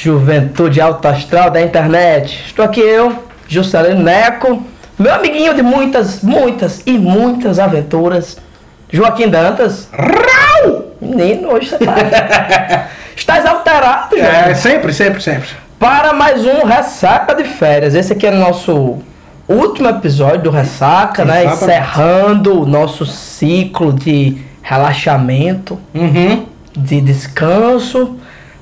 Juventude Alto Astral da internet. Estou aqui eu, Juscelino Neco, meu amiguinho de muitas, muitas e muitas aventuras, Joaquim Dantas. Rau! Menino, hoje você tá. Estás alterado, Joaquim. É, sempre, sempre, sempre. Para mais um Ressaca de Férias. Esse aqui é o nosso último episódio do Ressaca, né? Exatamente. Encerrando o nosso ciclo de relaxamento, Uhum, de descanso,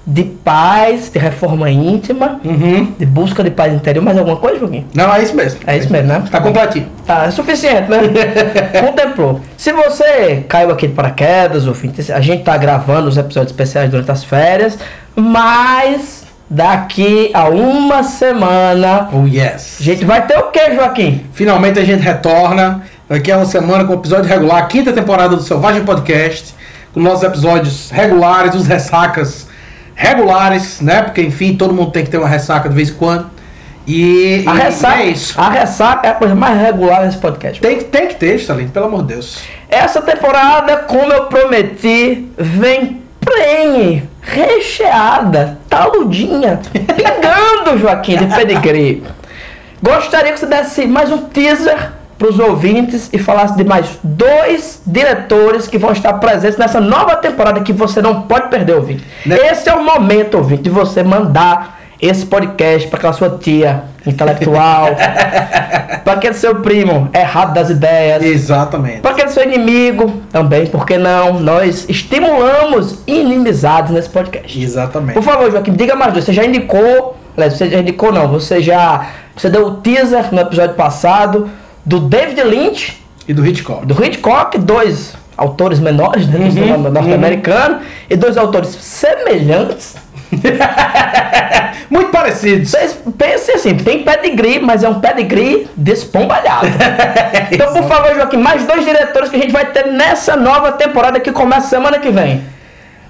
de paz, de reforma íntima, uhum. de busca de paz interior. Mais alguma coisa, Joaquim? Não, é isso mesmo. É isso mesmo, né? Tá completinho. Tá, é suficiente, né? Contemplou. Se você caiu aqui de paraquedas, a gente tá gravando os episódios especiais durante as férias, mas daqui a uma semana Oh, yes. a gente vai ter o que, Joaquim? Finalmente a gente retorna. Daqui a uma semana com o episódio regular, quinta temporada do Selvagem Podcast. Com nossos episódios regulares, os ressacas regulares, né? Porque, enfim, todo mundo tem que ter uma ressaca de vez em quando. E, A e ressaca, é isso. a ressaca é a coisa mais regular nesse podcast. Tem, que- tem que ter, Stalin, pelo amor de Deus. Essa temporada, como eu prometi, vem prenhe, recheada, taludinha, pingando, Joaquim, de pedigree. Gostaria que você desse mais um teaser para os ouvintes e falasse de mais dois diretores que vão estar presentes nessa nova temporada que você não pode perder, ouvinte. Né? Esse é o momento, ouvinte, de você mandar esse podcast para aquela sua tia intelectual, para aquele seu primo errado das ideias, Exatamente. para aquele seu inimigo também, por que não? Nós estimulamos inimizades nesse podcast. Exatamente. Por favor, Joaquim, diga mais dois. Você já indicou, você já indicou não, você já você deu o teaser no episódio passado do David Lynch E do Hitchcock. do Hitchcock, dois autores menores né, do Uhum, cinema norte-americano e dois autores semelhantes. Muito parecidos. Vocês pensem assim, tem pedigree, mas é um pedigree despombalhado. então, por favor, Joaquim, mais dois diretores que a gente vai ter nessa nova temporada que começa semana que vem.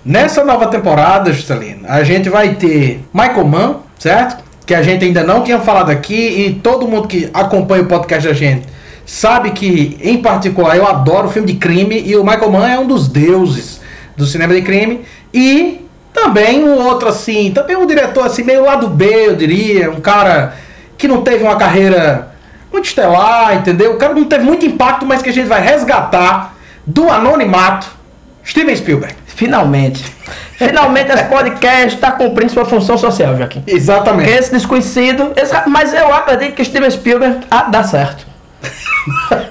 Nessa nova temporada, Juscelino, a gente vai ter Michael Mann, certo? Que a gente ainda não tinha falado aqui e todo mundo que acompanha o podcast da gente sabe que, em particular, eu adoro filme de crime e o Michael Mann é um dos deuses do cinema de crime. E também um outro assim, também um diretor assim, meio lado B, eu diria, um cara que não teve uma carreira muito estelar, entendeu? O cara não teve muito impacto, mas que a gente vai resgatar do anonimato, Steven Spielberg. Finalmente. Finalmente esse podcast está cumprindo sua função social, Joaquim. Porque Exatamente. esse desconhecido, esse- mas eu acredito que Steven Spielberg de dar certo.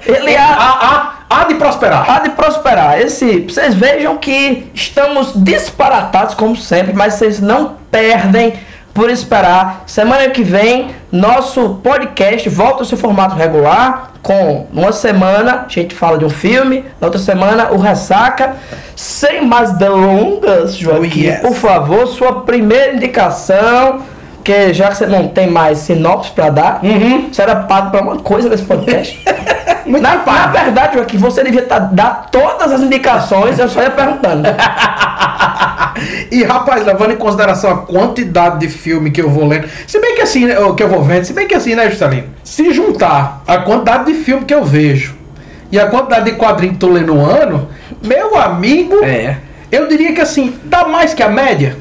Ele há, Há, há, há de prosperar. há de prosperar. Esse, vocês vejam que estamos disparatados como sempre, mas vocês não perdem por esperar. Semana que vem, nosso podcast volta ao seu formato regular. Com uma semana a gente fala de um filme, na outra semana o Ressaca. Sem mais delongas, Joaquim, yes. por favor, sua primeira indicação. Que já que você não tem mais sinopse pra dar, Uhum. você era pago pra uma coisa nesse podcast. Muito na, na verdade, Joaquim, você devia tá- dar todas as indicações, eu só ia perguntando. E rapaz, levando em consideração a quantidade de filme que eu vou lendo, se bem que assim, né, que eu vou vendo, se bem que assim, né, Juscelino? Se juntar a quantidade de filme que eu vejo e a quantidade de quadrinhos que tô lendo no ano, meu amigo, É. eu diria que assim, dá mais que a média,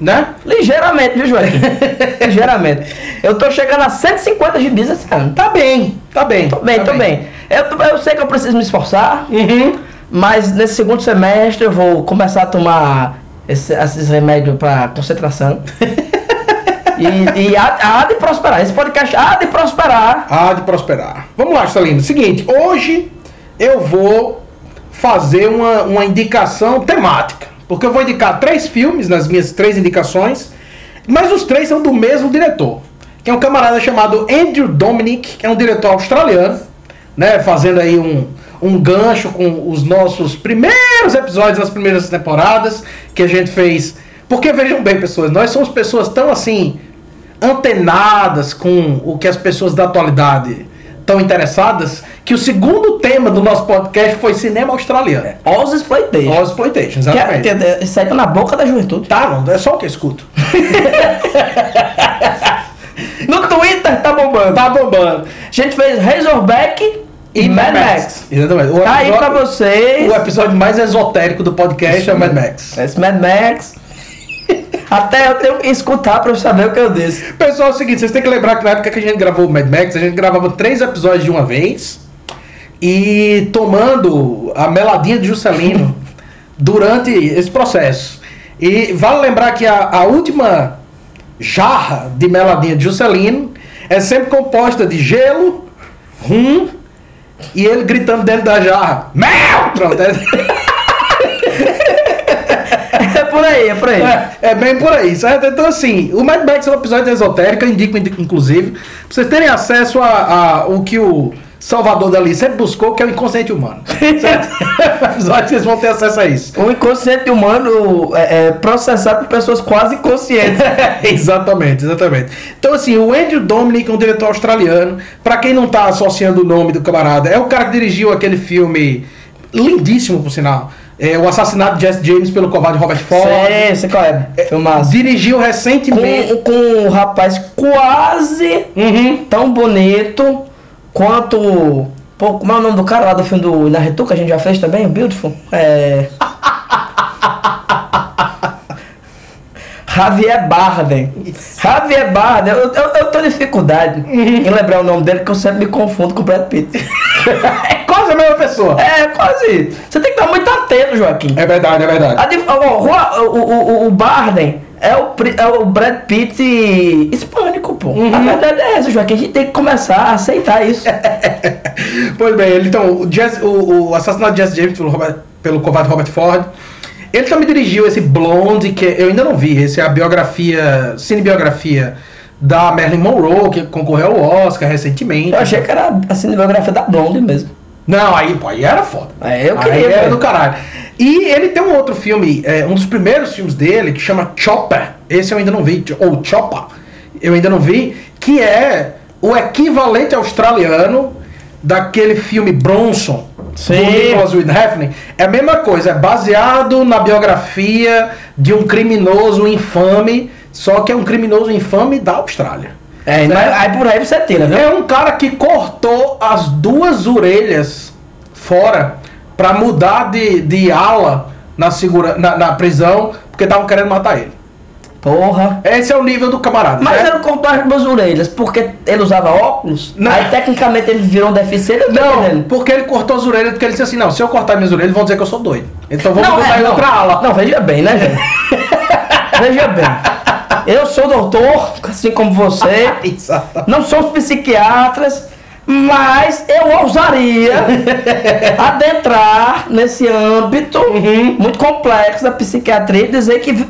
né? Ligeiramente, viu, Joaquim? Ligeiramente. Eu tô chegando a 150 gibis esse ano. Tá bem, tá bem. Tô bem, tá tô bem. Eu, eu sei que eu preciso me esforçar, Uhum. mas nesse segundo semestre eu vou começar a tomar esse- esses remédios pra concentração. E, e há, há de prosperar. Esse podcast há de prosperar. Há de prosperar. Vamos lá, Juscelino. Seguinte, hoje eu vou fazer uma, uma indicação temática. Porque eu vou indicar três filmes nas minhas três indicações, mas os três são do mesmo diretor. Que é um camarada chamado Andrew Dominic, que é um diretor australiano, né? Fazendo aí um, um gancho com os nossos primeiros episódios das primeiras temporadas que a gente fez. Porque vejam bem, pessoas, nós somos pessoas tão assim antenadas com o que as pessoas da atualidade estão interessadas, que o segundo tema do nosso podcast foi cinema australiano. Oz Exploitation. Oz Exploitation, é- exatamente. que é- Isso aí tá na boca da juventude. Tá, não, é só o que eu escuto. No Twitter tá bombando. Tá bombando. A gente fez Razorback e, Mad Max. Exatamente. O Tá aí pra vocês. O episódio mais esotérico do podcast é o Mad Max. Esse Mad Max. Até eu tenho que escutar pra eu saber o que eu disse. Pessoal, é o seguinte, vocês têm que lembrar que na época que a gente gravou o Mad Max, a gente gravava três episódios de uma vez e tomando a meladinha de Juscelino durante esse processo. E vale lembrar que a, a última jarra de meladinha de Juscelino é sempre composta de gelo, rum e ele gritando dentro da jarra: Mel! Pronto. É por aí, é por aí. É, é bem por aí, certo? Então, assim, o Mad Max é um episódio esotérico, eu indico, indico, inclusive, pra vocês terem acesso a, a o que o Salvador Dali sempre buscou, que é o inconsciente humano. Certo? vocês vão ter acesso a isso. O inconsciente humano é, é processado por pessoas quase conscientes. exatamente, exatamente. Então, assim, o Andrew Dominic é um diretor australiano. Pra quem não tá associando o nome do camarada, é o cara que dirigiu aquele filme lindíssimo, por sinal. É, o assassinato de Jesse James pelo covarde Robert Ford. Sei, sei qual é. Filmaço. Dirigiu recentemente. Com, com um rapaz quase Uhum. tão bonito quanto. Pô, como é o nome do cara lá do filme do Inarritu que a gente já fez também? O Beautiful? É. Javier Bardem. Javier Bardem, eu, eu, eu tenho dificuldade em lembrar o nome dele, que eu sempre me confundo com o Brad Pitt. É quase a mesma pessoa. É, quase. Você tem que estar muito atento, Joaquim. É verdade, é verdade. A o, o, o, o Barden é o, é o Brad Pitt hispânico, pô. A verdade é essa, Joaquim. A gente tem que começar a aceitar isso. Pois bem, então, o, Jess- o- o assassinato de Jesse James pelo, Robert- pelo covarde Robert Ford. Ele também dirigiu esse Blonde, que eu ainda não vi. Esse é a biografia, cinebiografia da Marilyn Monroe, que concorreu ao Oscar recentemente. Eu achei que era a cinebiografia da Blonde mesmo. Não, aí, pô, aí era foda. É, eu aí queria, era velho. do caralho. E ele tem um outro filme, é, um dos primeiros filmes dele, que chama Chopper. Esse eu ainda não vi, ou Chopper, eu ainda não vi, que é o equivalente australiano daquele filme Bronson. Sim. Do Nicholas Windhefner. É a mesma coisa, é baseado na biografia de um criminoso infame, só que é um criminoso infame da Austrália. É, mas aí por aí você tira, viu? É um cara que cortou as duas orelhas fora pra mudar de, de ala na, segura, na, na prisão, porque estavam querendo matar ele. Porra. Esse é o nível do camarada. Mas certo? eu não cortou as duas orelhas porque ele usava óculos? Não. Aí tecnicamente ele virou um deficiente? Não, entendendo. porque ele cortou as orelhas, porque ele disse assim, não, se eu cortar minhas orelhas, vão dizer que eu sou doido. Então vamos botar é, em outra ala. Não, veja bem, né, gente? veja bem. Eu sou doutor, assim como você. Não somos psiquiatras, mas eu ousaria adentrar nesse âmbito Uhum. muito complexo da psiquiatria e dizer que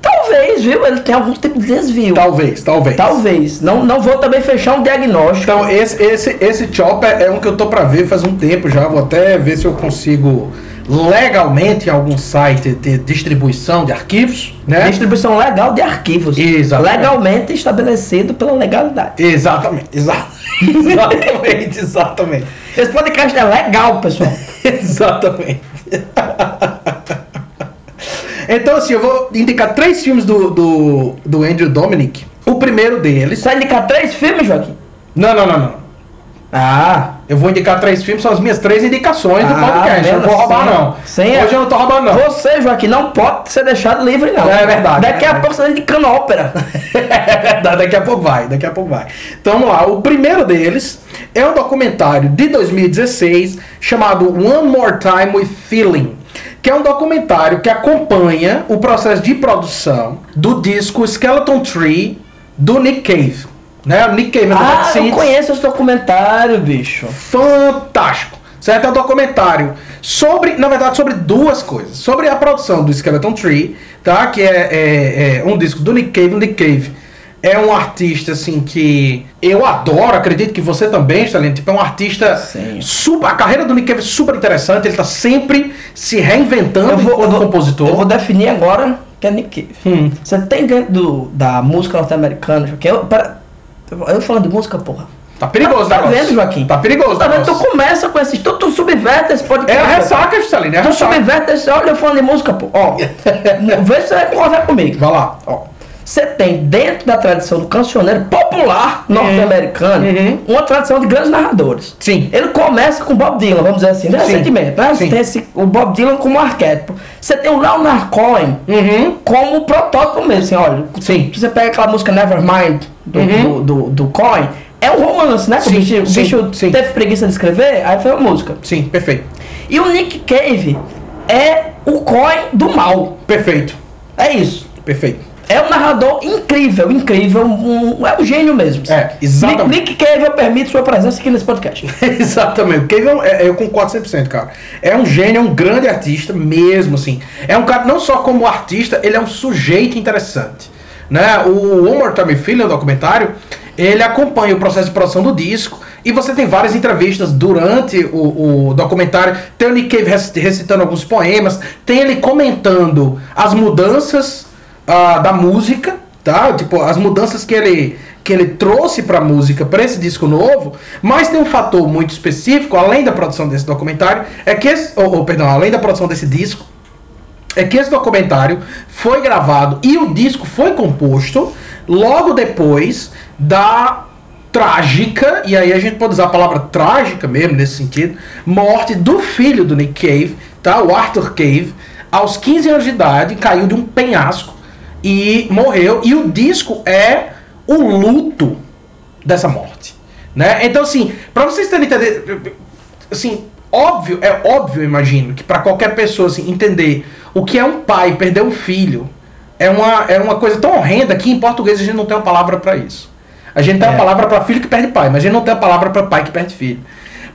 talvez, viu, ele tem algum tipo de desvio. Talvez, talvez. Talvez. Não, não vou também fechar um diagnóstico. Então, esse, esse, esse Chopper é um que eu tô pra ver faz um tempo já. Vou até ver se eu consigo legalmente em algum site ter distribuição de arquivos, né? Distribuição legal de arquivos. Exatamente. Legalmente estabelecido pela legalidade. Exatamente, exa- exatamente, exatamente. Esse podcast é legal, pessoal. Exatamente. então, assim, eu vou indicar três filmes do, do, do Andrew Dominic. O primeiro deles. Você vai indicar três filmes, Joaquim? Não, não, não, não. Ah, Eu vou indicar três filmes, são as minhas três indicações do Ah, podcast. Eu não vou roubar, assim? não. Sim, Hoje eu não tô roubando, não. Você, Joaquim, não pode ser deixado livre, não. É verdade. Daqui a pouco você tá indicando ópera. É verdade, daqui a pouco vai, daqui a pouco vai. Então vamos lá, o primeiro deles é um documentário de 2016 chamado One More Time with Feeling, que é um documentário que acompanha o processo de produção do disco Skeleton Tree do Nick Cave. Né? O Nick Cave Ah, eu conheço esse documentário, bicho. fantástico. Certo? É um documentário sobre, na verdade, sobre duas coisas. Sobre a produção do Skeleton Tree, tá? Que é, é- é um disco do Nick Cave. O Nick Cave é um artista, assim, que eu adoro, acredito que você também, Stalin. Tipo, é um artista Sim. super. A carreira do Nick Cave é super interessante. Ele tá sempre se reinventando enquanto compositor. eu vou definir agora que é Nick Cave. Hum. Você tem dentro do, da música norte-americana? Eu, pera, eu falando de música, porra. Tá perigoso, Tá negócio. vendo, Joaquim? Tá perigoso, Tá vendo? Tu começa com esses. Tu, tu subverte esse É podcast. a ressaca, Stalin, é Tu ressaca. subverte esse. Olha, eu falando de música, pô. Ó, vê se você vai concordar comigo. Vai lá. Ó, você tem dentro da tradição do cancioneiro popular norte-americano Uhum. uma tradição de grandes narradores. Sim. Ele começa com Bob Dylan, vamos dizer assim, né? Sim. Sentimento, né? Sim. Tem esse, o Bob Dylan como arquétipo. Você tem o Leonard Cohen Uhum. como protótipo mesmo, assim, olha. Sim. Você pega aquela música Nevermind do, Uhum. do, do, do Cohen, é um romance, né? Sim, o bicho, sim, bicho sim. teve preguiça de escrever, aí foi a música. Sim, perfeito. E o Nick Cave é o Cohen do mal. Perfeito. É isso. Perfeito. É um narrador incrível, incrível, um, é um gênio mesmo. É, exatamente. Nick, Cave, eu permito sua presença aqui nesse podcast. Exatamente. O Cave é é- eu concordo 100%, cara. É um gênio, é um grande artista mesmo, assim. É um cara, não só como artista, ele é um sujeito interessante. Né? O More Time Feeling, o documentário, ele acompanha o processo de produção do disco e você tem várias entrevistas durante o, o documentário. Tem o Nick Cave rec- recitando alguns poemas, tem ele comentando as mudanças ah, da música, tá? Tipo, as mudanças que ele que ele trouxe pra música, pra esse disco novo, mas tem um fator muito específico, além da produção desse documentário, é que esse, ou, ou, perdão, além da produção desse disco, é que esse documentário foi gravado e o disco foi composto logo depois da trágica, e aí a gente pode usar a palavra trágica mesmo nesse sentido, morte do filho do Nick Cave, tá? O Arthur Cave, aos 15 anos de idade, caiu de um penhasco e morreu, e o disco é o luto dessa morte, né? Então assim, para vocês terem entender, assim, óbvio, é óbvio, imagino, que para qualquer pessoa assim, entender o que é um pai perder um filho, é uma, é uma coisa tão horrenda que em português a gente não tem uma palavra para isso. A gente tem É. a palavra para filho que perde pai, mas a gente não tem a palavra para pai que perde filho.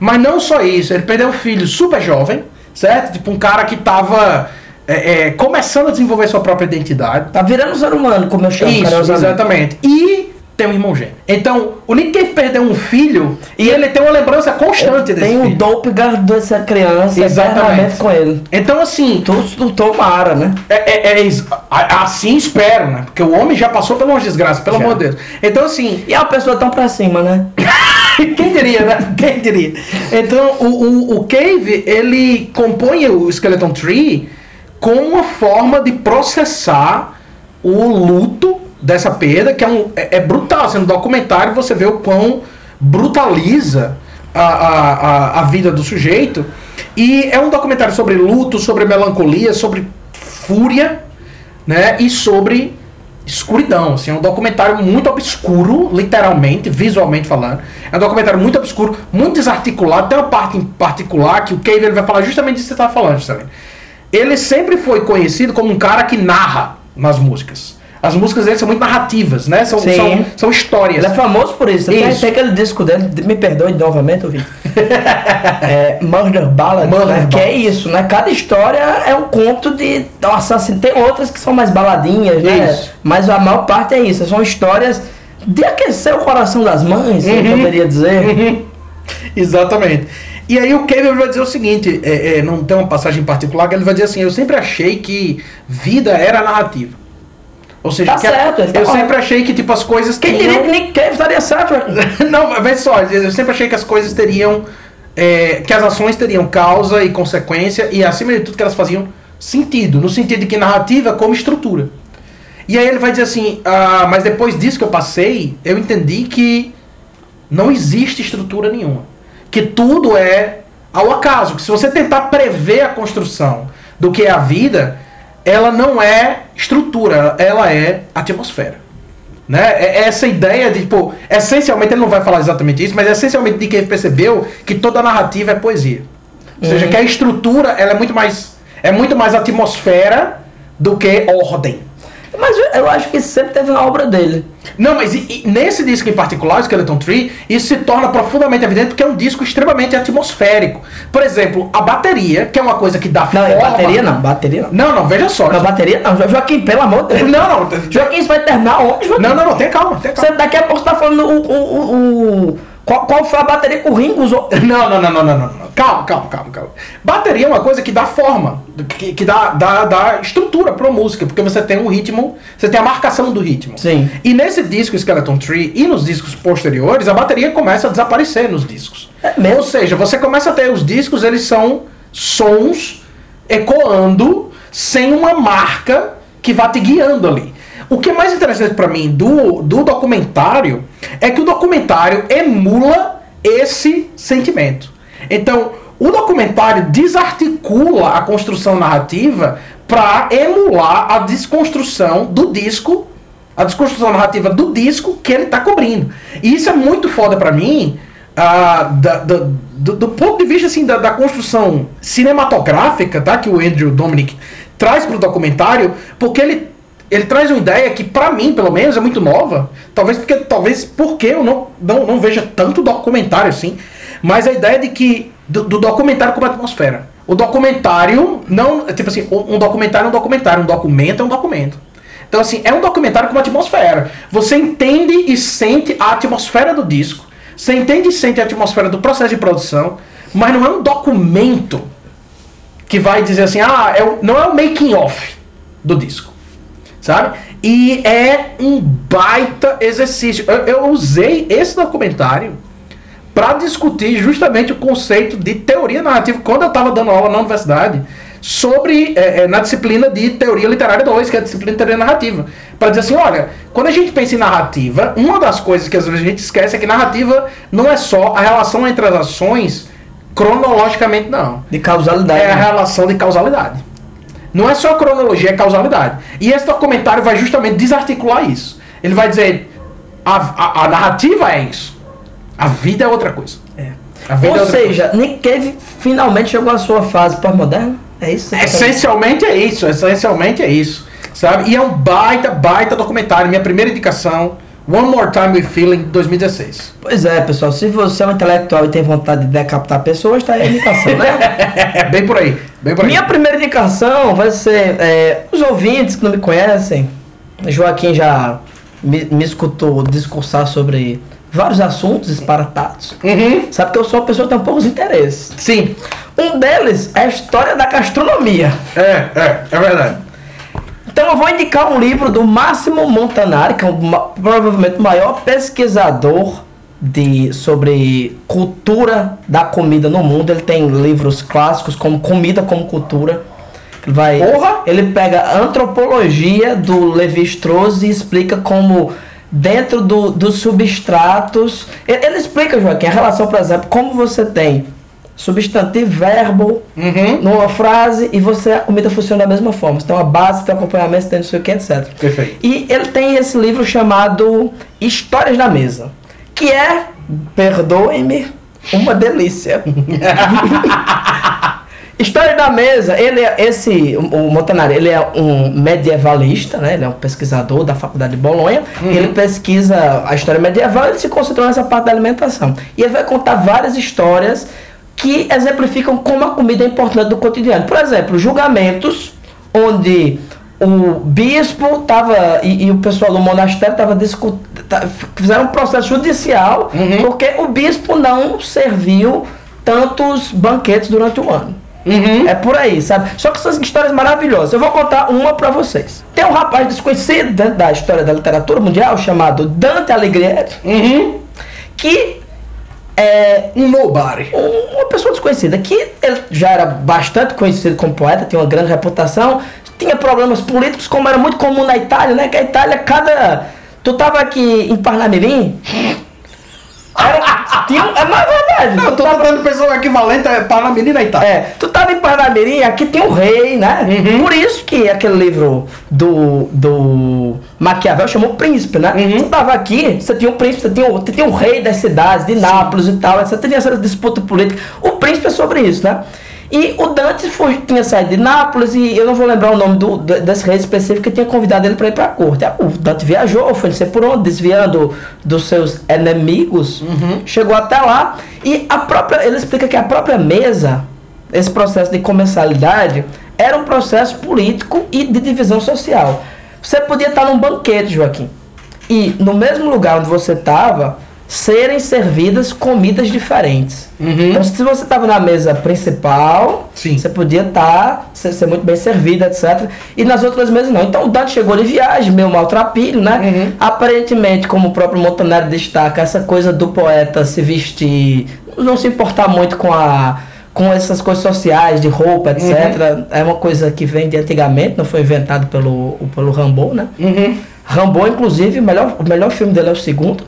Mas não só isso, ele perdeu um filho super jovem, certo? Tipo um cara que tava é, é, começando a desenvolver sua própria identidade. Tá virando um ser humano, como eu chamo Isso, exatamente. E tem um irmão gêmeo. Então, o Nick Cave perdeu um filho e ele tem uma lembrança constante desse Tem o filho. doppelganger dessa criança Exatamente. com ele. Então, assim, Tu, tu tomara, né? é, é- é a- assim espero, né? Porque o homem já passou por umas desgraças, pelo Já. amor de Deus. Então, assim, E é uma pessoa tão pra cima, né? quem diria, né? Quem diria? Então, o, o, o Cave, ele compõe o Skeleton Tree com uma forma de processar o luto dessa perda, que é, um, é, é brutal. Assim, no documentário você vê o quão brutaliza a, a, a, vida do sujeito. E é um documentário sobre luto, sobre melancolia, sobre fúria, né? E sobre escuridão. Assim, é um documentário muito obscuro, literalmente, visualmente falando. É um documentário muito obscuro, muito desarticulado. Tem uma parte em particular que o Cave vai falar justamente disso que você estava falando, Stanley. Ele sempre foi conhecido como um cara que narra nas músicas. As músicas dele são muito narrativas, né? São, são, são histórias. Ele é famoso por isso. Tem, Isso. tem aquele disco dele, me perdoe novamente, ouvi. é, Murder Ballad, Murder né? que é isso, né? Cada história é um conto de assassino. Tem outras que são mais baladinhas, né? Isso. Mas a maior parte é isso. São histórias de aquecer o coração das mães, eu Uhum. poderia dizer. Uhum. Exatamente. E aí o Kevin vai dizer o seguinte, é, é, não tem uma passagem em particular, que ele vai dizer assim, eu sempre achei que vida era narrativa. Ou seja, Tá certo, ele tá eu correto. sempre achei que tipo as coisas Quem tinham- diria que Nick Cave estaria certo não, vê só, eu sempre achei que as coisas teriam. é, que as ações teriam causa e consequência, e acima de tudo que elas faziam sentido, no sentido de que narrativa como estrutura. E aí ele vai dizer assim, ah, mas depois disso que eu passei, eu entendi que não existe estrutura nenhuma. Que tudo é ao acaso. Que se você tentar prever a construção do que é a vida, ela não é estrutura, ela é atmosfera. Né? É é essa ideia de, tipo, essencialmente, ele não vai falar exatamente isso, mas essencialmente de que ele percebeu que toda narrativa é poesia. Ou seja, Uhum. que a estrutura ela é muito mais é muito mais atmosfera do que ordem. Mas eu- acho que sempre teve na obra dele. Não, mas e- e nesse disco em particular, Skeleton Tree, isso se torna profundamente evidente porque é um disco extremamente atmosférico. Por exemplo, a bateria, que é uma coisa que dá Não, forma... bateria não, bateria não. Não, não, veja só. Não, bateria não. Jo- Joaquim, pelo amor de Deus. Não, não. Joaquim, isso vai terminar onde, Joaquim? Não, não, não, tenha calma, tenha calma. Você, daqui a pouco você tá falando o. o, o, o- qual, qual foi a bateria que o Ringo usou? Não, não, não, não, não, não, não. Calma, calma, calma, calma. Bateria é uma coisa que dá forma, que, que dá, dá, dá estrutura pra música, porque você tem um ritmo, você tem a marcação do ritmo. Sim. E nesse disco Skeleton Tree e nos discos posteriores, a bateria começa a desaparecer nos discos. É mesmo? Ou seja, você começa a ter os discos, eles são sons ecoando sem uma marca que vá te guiando ali. O que é mais interessante para mim do, do documentário é que o documentário emula esse sentimento. Então, o documentário desarticula a construção narrativa para emular a desconstrução do disco, a desconstrução narrativa do disco que ele está cobrindo. E isso é muito foda para mim, uh, da, da, do, do, ponto de vista assim, da, da, construção cinematográfica tá, que o Andrew Dominic traz para o documentário, porque ele, ele traz uma ideia que, para mim, pelo menos, é muito nova. Talvez porque, talvez porque eu não, não, não veja tanto documentário assim, mas a ideia de que do, do documentário como atmosfera. O documentário não. Tipo assim, um documentário é um documentário, um documento é um documento. Então, assim, é um documentário com atmosfera. Você entende e sente a atmosfera do disco. Você entende e sente a atmosfera do processo de produção. Mas não é um documento que vai dizer assim, ah, é o, não é o making off do disco. Sabe? E é um baita exercício. Eu, eu usei esse documentário para discutir justamente o conceito de teoria narrativa quando eu estava dando aula na universidade sobre é, é, na disciplina de teoria literária 2, que é a disciplina de teoria narrativa, para dizer assim, olha, quando a gente pensa em narrativa, uma das coisas que às vezes a gente esquece é que narrativa não é só a relação entre as ações cronologicamente não. De causalidade. É a né? relação de causalidade. Não é só cronologia, é causalidade. E esse documentário vai justamente desarticular isso. Ele vai dizer a, a, a narrativa é isso. A vida é outra coisa. É. Ou é seja, coisa. Nick Cave finalmente chegou à sua fase pós-moderna. É isso? Essencialmente é isso. Essencialmente é isso. Sabe? E é um baita, baita documentário. Minha primeira indicação. One More Time with Feeling 2016. Pois é, pessoal. Se você é um intelectual e tem vontade de decapitar pessoas, tá aí a indicação, né? bem por aí. Bem por aí. Minha primeira indicação vai ser é, os ouvintes que não me conhecem. Joaquim já me, me escutou discursar sobre vários assuntos esparatados. Uhum. Sabe que eu sou uma pessoa que tem poucos interesses. Sim. Um deles é a história da gastronomia. É, é, é verdade. Então eu vou indicar um livro do Máximo Montanari, que é um, provavelmente o maior pesquisador de, sobre cultura da comida no mundo. Ele tem livros clássicos como Comida como Cultura. Ele vai, Porra! Ele pega a antropologia do Levi Strauss e explica como dentro do, dos substratos. Ele, ele, explica, Joaquim, a relação, por exemplo, como você tem substantivo, verbo uhum. numa frase e você a comida funciona da mesma forma. Você tem uma base, tem um acompanhamento, tem não sei o que, etc. Perfeito. E ele tem esse livro chamado Histórias da Mesa, que é, perdoe-me, uma delícia. História da mesa, ele é esse, o Montanari, ele é um medievalista, né? Ele é um pesquisador da Faculdade de Bolonha. Uhum. Ele pesquisa a história medieval e ele se concentrou nessa parte da alimentação. E ele vai contar várias histórias que exemplificam como a comida é importante do cotidiano. Por exemplo, julgamentos onde o bispo estava e, e, o pessoal do monastério discutindo, fizeram um processo judicial uhum. porque o bispo não serviu tantos banquetes durante o ano. Uhum. É por aí, sabe? Só que são histórias maravilhosas. Eu vou contar uma para vocês. Tem um rapaz desconhecido dentro da história da literatura mundial chamado Dante Alighieri, uhum. que é um nobody. uma pessoa desconhecida que já era bastante conhecido como poeta, tinha uma grande reputação, tinha problemas políticos, como era muito comum na Itália, né? Que a Itália, cada. Tu tava aqui em Parnamirim, era, tinha, é mais verdade. Não, eu tô tava, tentando pensar o equivalente a Parnamirim na Itália. É, tu tava em Parnamirim, aqui tem o rei, né? Uhum. Por isso que aquele livro do, do Maquiavel chamou Príncipe, né? Uhum. Você tava aqui, você tinha um príncipe, você tinha, você tinha um rei das cidades, de Nápoles e tal, você tinha essa disputa política. O príncipe é sobre isso, né? E o Dante foi, tinha saído de Nápoles e eu não vou lembrar o nome do, desse rei específico que tinha convidado ele para ir para a corte. O Dante viajou, foi não sei por onde, desviando dos seus inimigos, uhum. chegou até lá e a própria, ele explica que a própria mesa, esse processo de comensalidade, era um processo político e de divisão social. Você podia estar num banquete, Joaquim, e no mesmo lugar onde você estava, serem servidas comidas diferentes. Uhum. Então, se você estava na mesa principal, Sim. você podia estar, tá, ser, ser, muito bem servido, etc. E nas outras mesas não. Então, o Dante chegou de viagem, meio maltrapilho, né? Uhum. Aparentemente, como o próprio Montanari destaca, essa coisa do poeta se vestir, não se importar muito com a com essas coisas sociais, de roupa, etc. Uhum. É uma coisa que vem de antigamente, não foi inventado pelo, pelo Rambo, né? Uhum. Rambo, inclusive, o melhor, o melhor filme dele é o segundo.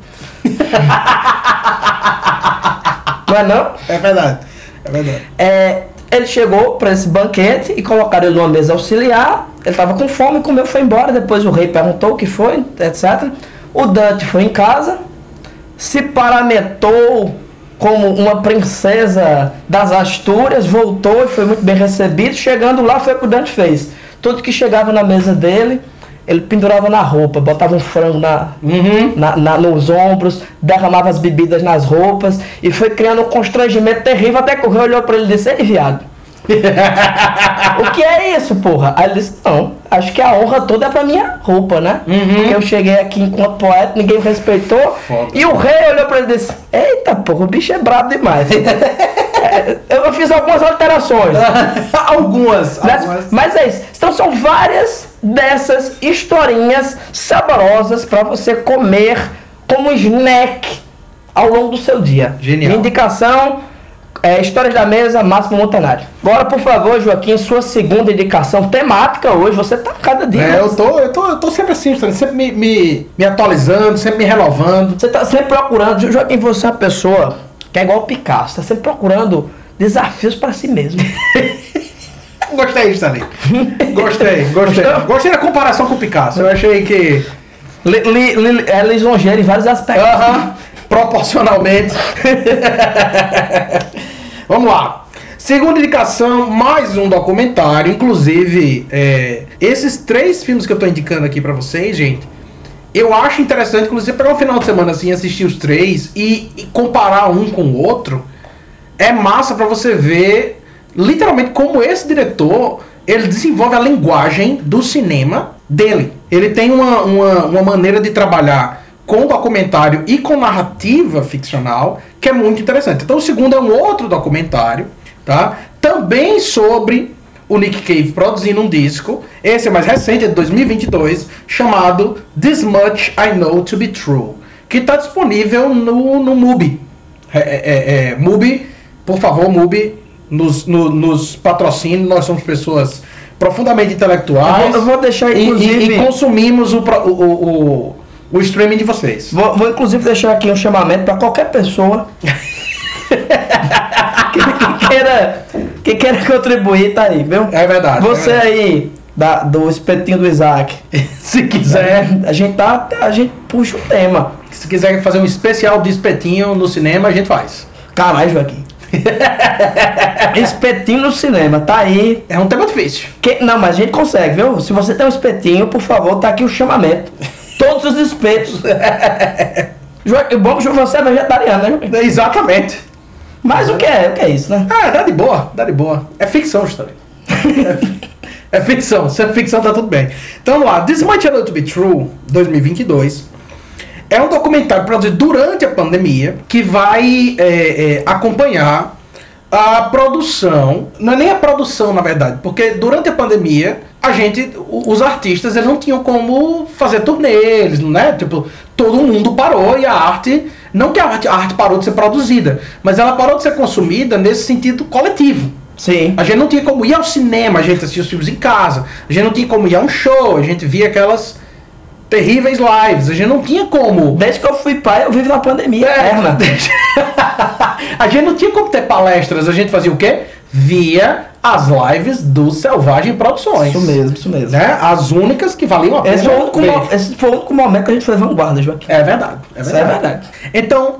Não é não? É verdade. É verdade. É, ele chegou para esse banquete e colocaram ele numa mesa auxiliar. Ele estava com fome, comeu, foi embora. Depois o rei perguntou o que foi, etc. O Dante foi em casa, se parametou como uma princesa das Astúrias, voltou e foi muito bem recebido. Chegando lá, foi o que o Dante fez. Tudo que chegava na mesa dele, ele pendurava na roupa, botava um frango na, Uhum. na- na- nos ombros, derramava as bebidas nas roupas e foi criando um constrangimento terrível até que o rei olhou pra ele e disse, ei viado, o que é isso, porra? Aí ele disse, não, acho que a honra toda é pra minha roupa, né? Uhum. Porque eu cheguei aqui enquanto poeta, ninguém me respeitou. Foda. E o rei olhou pra ele e disse, eita porra, o bicho é brabo demais. É, eu fiz algumas alterações. algumas. Mas, algumas. mas é isso. Então são várias dessas historinhas saborosas para você comer como snack ao longo do seu dia. Genial. Minha indicação é Histórias da Mesa, Máximo Montanari. Agora, por favor, Joaquim, sua segunda indicação temática hoje. Você tá cada dia. É, eu tô, eu tô, eu tô sempre assim, sempre me, me, me atualizando, sempre me renovando. Você tá sempre procurando. Jo- Joaquim, você é uma pessoa que é igual o Picasso. Tá sempre procurando desafios para si mesmo. Gostei, Stanley. Gostei, gostei. Gostou? Gostei da comparação com o Picasso. Eu achei que. li, li, li, é lisonjeiro em vários aspectos. Aham, proporcionalmente. Vamos lá. Segunda indicação, mais um documentário. Inclusive, é, esses três filmes que eu tô indicando aqui pra vocês, gente, eu acho interessante, inclusive, pegar um final de semana assim, assistir os três e, e comparar um com o outro. É massa pra você ver, literalmente, como esse diretor ele desenvolve a linguagem do cinema dele. Ele tem uma, uma, uma maneira de trabalhar com documentário e com narrativa ficcional que é muito interessante. Então, o segundo é um outro documentário, tá? Também sobre o Nick Cave produzindo um disco. Esse é mais recente, é de 2022, chamado This Much I Know to Be True, que está disponível no, no Mubi. É, é, é, é, Mubi, por favor, Mubi, nos, no- nos patrocine. Nós somos pessoas profundamente intelectuais. Eu vou- eu vou deixar, e- e- inclusive- E, consumimos o, o, o, o, o streaming de vocês. Vou, vou, inclusive deixar aqui um chamamento para qualquer pessoa queira, que queira contribuir, tá aí, viu? É verdade. Você é verdade. aí, da, do espetinho do Isaac, Se quiser, a gente tá. A gente puxa o tema. se quiser fazer um especial de espetinho no cinema, a gente faz. Caralho, Joaquim. espetinho no cinema, tá aí. É um tema difícil. Que- não, mas a gente consegue, viu? Se você tem um espetinho, por favor, tá aqui o chamamento. Todos os espetos. Joaquim, bom que você é vegetariano, né, Joaquim? Exatamente. Mas o que é? O que é isso, né? Ah, dá de boa, dá de boa. É ficção, história. é ficção, se é ficção tá tudo bem. Então vamos lá, This Might Know to Be True, 2022. É um documentário produzido durante a pandemia que vai é, é, acompanhar a produção, não é nem a produção na verdade, porque durante a pandemia a gente, os artistas eles não tinham como fazer turnê, eles, né? Tipo, todo mundo parou e a arte, não que a arte, a arte parou de ser produzida, mas ela parou de ser consumida nesse sentido coletivo. Sim. A gente não tinha como ir ao cinema, a gente assistia os filmes em casa. A gente não tinha como ir a um show, a gente via aquelas terríveis lives. A gente não tinha como. Desde que eu fui pai, eu vivo na pandemia É. eterna. a gente não tinha como ter palestras. A gente fazia o quê? Via as lives do Selvagem Produções. Isso mesmo, isso mesmo. Né? As únicas que valiam a pena. Esse foi, o único, esse foi o único momento que a gente foi vanguarda, Joaquim. É verdade. É Isso verdade. é verdade. Então,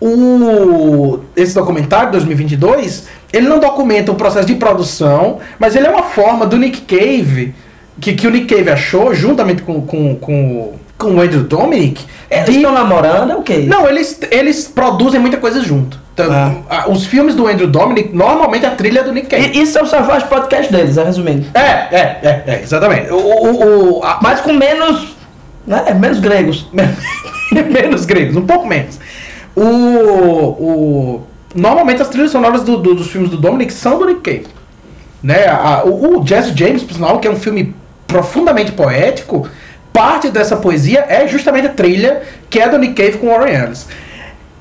o, esse documentário, 2022, ele não documenta o processo de produção, mas ele é uma forma do Nick Cave, que, que o Nick Cave achou, juntamente com, com, com, com o Andrew Dominic, Eles estão namorando, é o quê? Não, eles, eles produzem muita coisa junto. Então, Ah. os filmes do Andrew Dominic, normalmente a trilha é do Nick Cave. E, isso é o Savage Podcast deles, é resumindo. É, é, é, é, exatamente. O, o, o- a- Mas com menos. Né? Menos gregos. menos gregos, um pouco menos. O, o, normalmente as trilhas sonoras do- do- dos filmes do Dominic são do Nick Cave. Né? A- o, o Jesse James, por sinal, que é um filme profundamente poético, parte dessa poesia é justamente a trilha que é do Nick Cave com Warren Ellis.